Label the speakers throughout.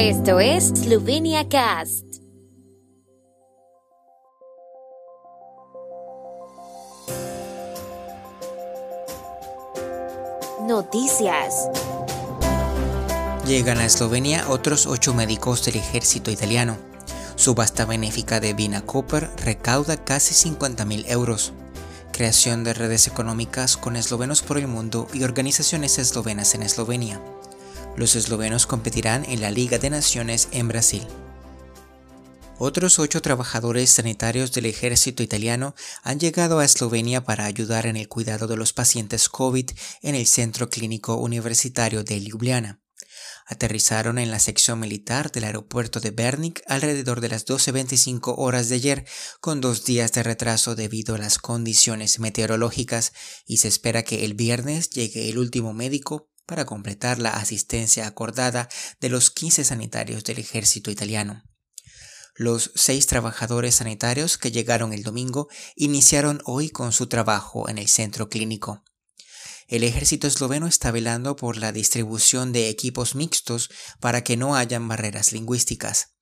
Speaker 1: Esto es Slovenia Cast. Noticias.
Speaker 2: Llegan a Eslovenia otros ocho médicos del ejército italiano. Subasta benéfica de Vina Cooper recauda casi 50.000 euros. Creación de redes económicas con eslovenos por el mundo y organizaciones eslovenas en Eslovenia. Los eslovenos competirán en la Liga de Naciones en Brasil. Otros ocho trabajadores sanitarios del ejército italiano han llegado a Eslovenia para ayudar en el cuidado de los pacientes COVID en el Centro Clínico Universitario de Ljubljana. Aterrizaron en la sección militar del aeropuerto de Bernik alrededor de las 12.25 horas de ayer, con dos días de retraso debido a las condiciones meteorológicas, y se espera que el viernes llegue el último médico para completar la asistencia acordada de los 15 sanitarios del ejército italiano. Los seis trabajadores sanitarios que llegaron el domingo iniciaron hoy con su trabajo en el centro clínico. El ejército esloveno está velando por la distribución de equipos mixtos para que no hayan barreras lingüísticas.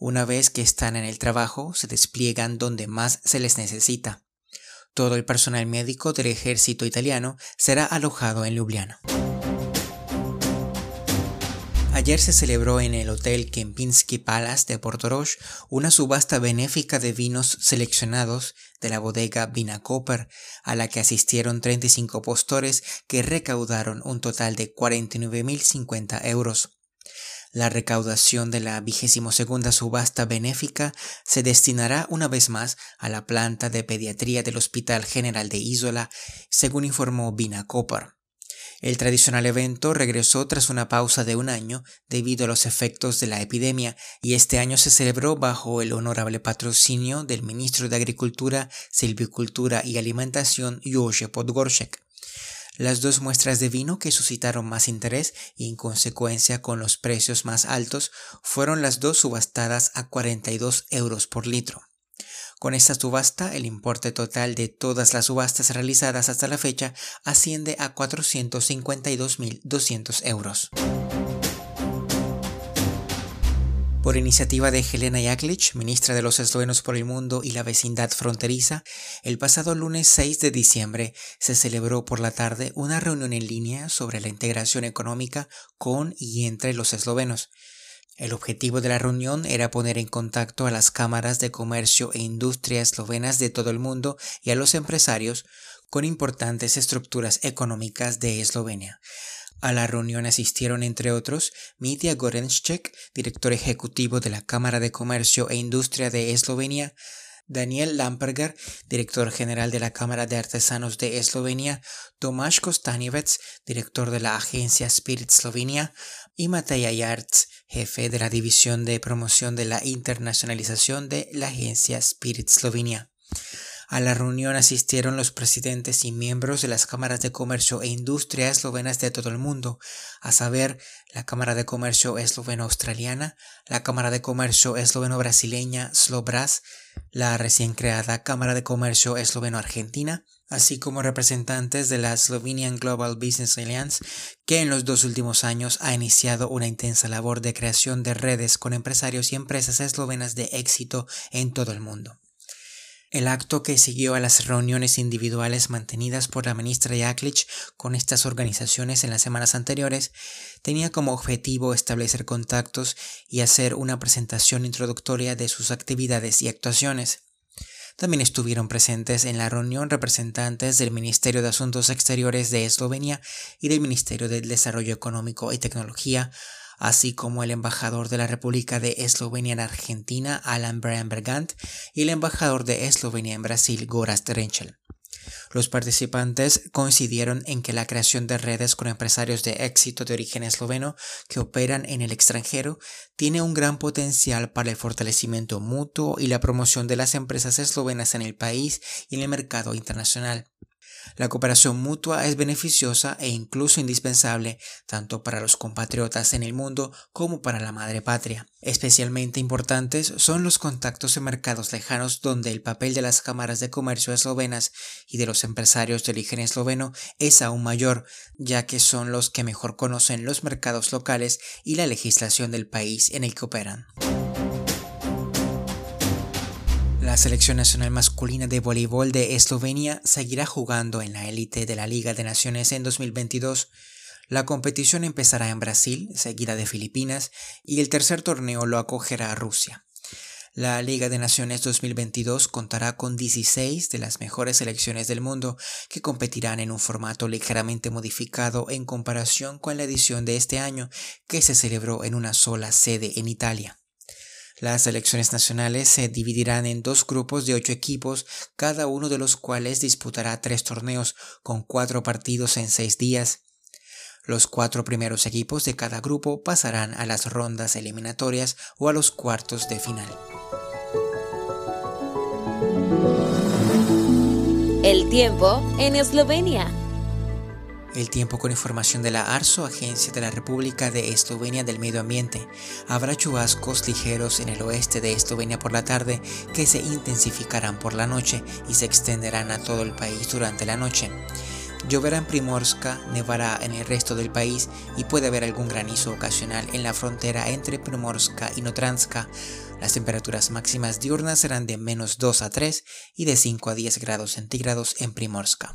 Speaker 2: Una vez que están en el trabajo, se despliegan donde más se les necesita. Todo el personal médico del ejército italiano será alojado en Ljubljana. Ayer se celebró en el Hotel Kempinski Palace de Portorož una subasta benéfica de vinos seleccionados de la bodega Vinacoper, a la que asistieron 35 postores que recaudaron un total de 49.050 euros. La recaudación de la vigésimo segunda subasta benéfica se destinará una vez más a la planta de pediatría del Hospital General de Isola, según informó Vinacoper. El tradicional evento regresó tras una pausa de un año debido a los efectos de la epidemia y este año se celebró bajo el honorable patrocinio del ministro de Agricultura, Silvicultura y Alimentación Jože Podgorshek. Las dos muestras de vino que suscitaron más interés y en consecuencia con los precios más altos fueron las dos subastadas a 42 euros por litro. Con esta subasta, el importe total de todas las subastas realizadas hasta la fecha asciende a 452.200 euros. Por iniciativa de Helena Jaklic, ministra de los eslovenos por el mundo y la vecindad fronteriza, el pasado lunes 6 de diciembre se celebró por la tarde una reunión en línea sobre la integración económica con y entre los eslovenos. El objetivo de la reunión era poner en contacto a las cámaras de comercio e industria eslovenas de todo el mundo y a los empresarios con importantes estructuras económicas de Eslovenia. A la reunión asistieron, entre otros, Mitya Gorenschek, director ejecutivo de la Cámara de Comercio e Industria de Eslovenia, Daniel Lamperger, director general de la Cámara de Artesanos de Eslovenia, Tomáš Kostanjevec, director de la agencia Spirit Slovenia, y Mateja Yarts, jefe de la División de Promoción de la Internacionalización de la agencia Spirit Slovenia. A la reunión asistieron los presidentes y miembros de las cámaras de comercio e industria eslovenas de todo el mundo, a saber, la Cámara de Comercio Esloveno-Australiana, la Cámara de Comercio Esloveno-Brasileña Slobras, la recién creada Cámara de Comercio Esloveno-Argentina, así como representantes de la Slovenian Global Business Alliance, que en los dos últimos años ha iniciado una intensa labor de creación de redes con empresarios y empresas eslovenas de éxito en todo el mundo. El acto que siguió a las reuniones individuales mantenidas por la ministra Jaklic con estas organizaciones en las semanas anteriores tenía como objetivo establecer contactos y hacer una presentación introductoria de sus actividades y actuaciones. También estuvieron presentes en la reunión representantes del Ministerio de Asuntos Exteriores de Eslovenia y del Ministerio del Desarrollo Económico y Tecnología, así como el embajador de la República de Eslovenia en Argentina, Alan Brian Bergant, y el embajador de Eslovenia en Brasil, Gorazd Renchel. Los participantes coincidieron en que la creación de redes con empresarios de éxito de origen esloveno que operan en el extranjero tiene un gran potencial para el fortalecimiento mutuo y la promoción de las empresas eslovenas en el país y en el mercado internacional. La cooperación mutua es beneficiosa e incluso indispensable tanto para los compatriotas en el mundo como para la madre patria. Especialmente importantes son los contactos en mercados lejanos donde el papel de las cámaras de comercio eslovenas y de los empresarios de origen esloveno es aún mayor, ya que son los que mejor conocen los mercados locales y la legislación del país en el que operan. La selección nacional masculina de voleibol de Eslovenia seguirá jugando en la élite de la Liga de Naciones en 2022. La competición empezará en Brasil, seguida de Filipinas, y el tercer torneo lo acogerá Rusia. La Liga de Naciones 2022 contará con 16 de las mejores selecciones del mundo que competirán en un formato ligeramente modificado en comparación con la edición de este año que se celebró en una sola sede en Italia. Las selecciones nacionales se dividirán en dos grupos de ocho equipos, cada uno de los cuales disputará tres torneos con cuatro partidos en seis días. Los cuatro primeros equipos de cada grupo pasarán a las rondas eliminatorias o a los cuartos de final.
Speaker 1: El tiempo en Eslovenia.
Speaker 2: El tiempo con información de la ARSO, Agencia de la República de Eslovenia del Medio Ambiente. Habrá chubascos ligeros en el oeste de Eslovenia por la tarde que se intensificarán por la noche y se extenderán a todo el país durante la noche. Lloverá en Primorska, nevará en el resto del país y puede haber algún granizo ocasional en la frontera entre Primorska y Notranska. Las temperaturas máximas diurnas serán de menos 2 a 3 y de 5 a 10 grados centígrados en Primorska.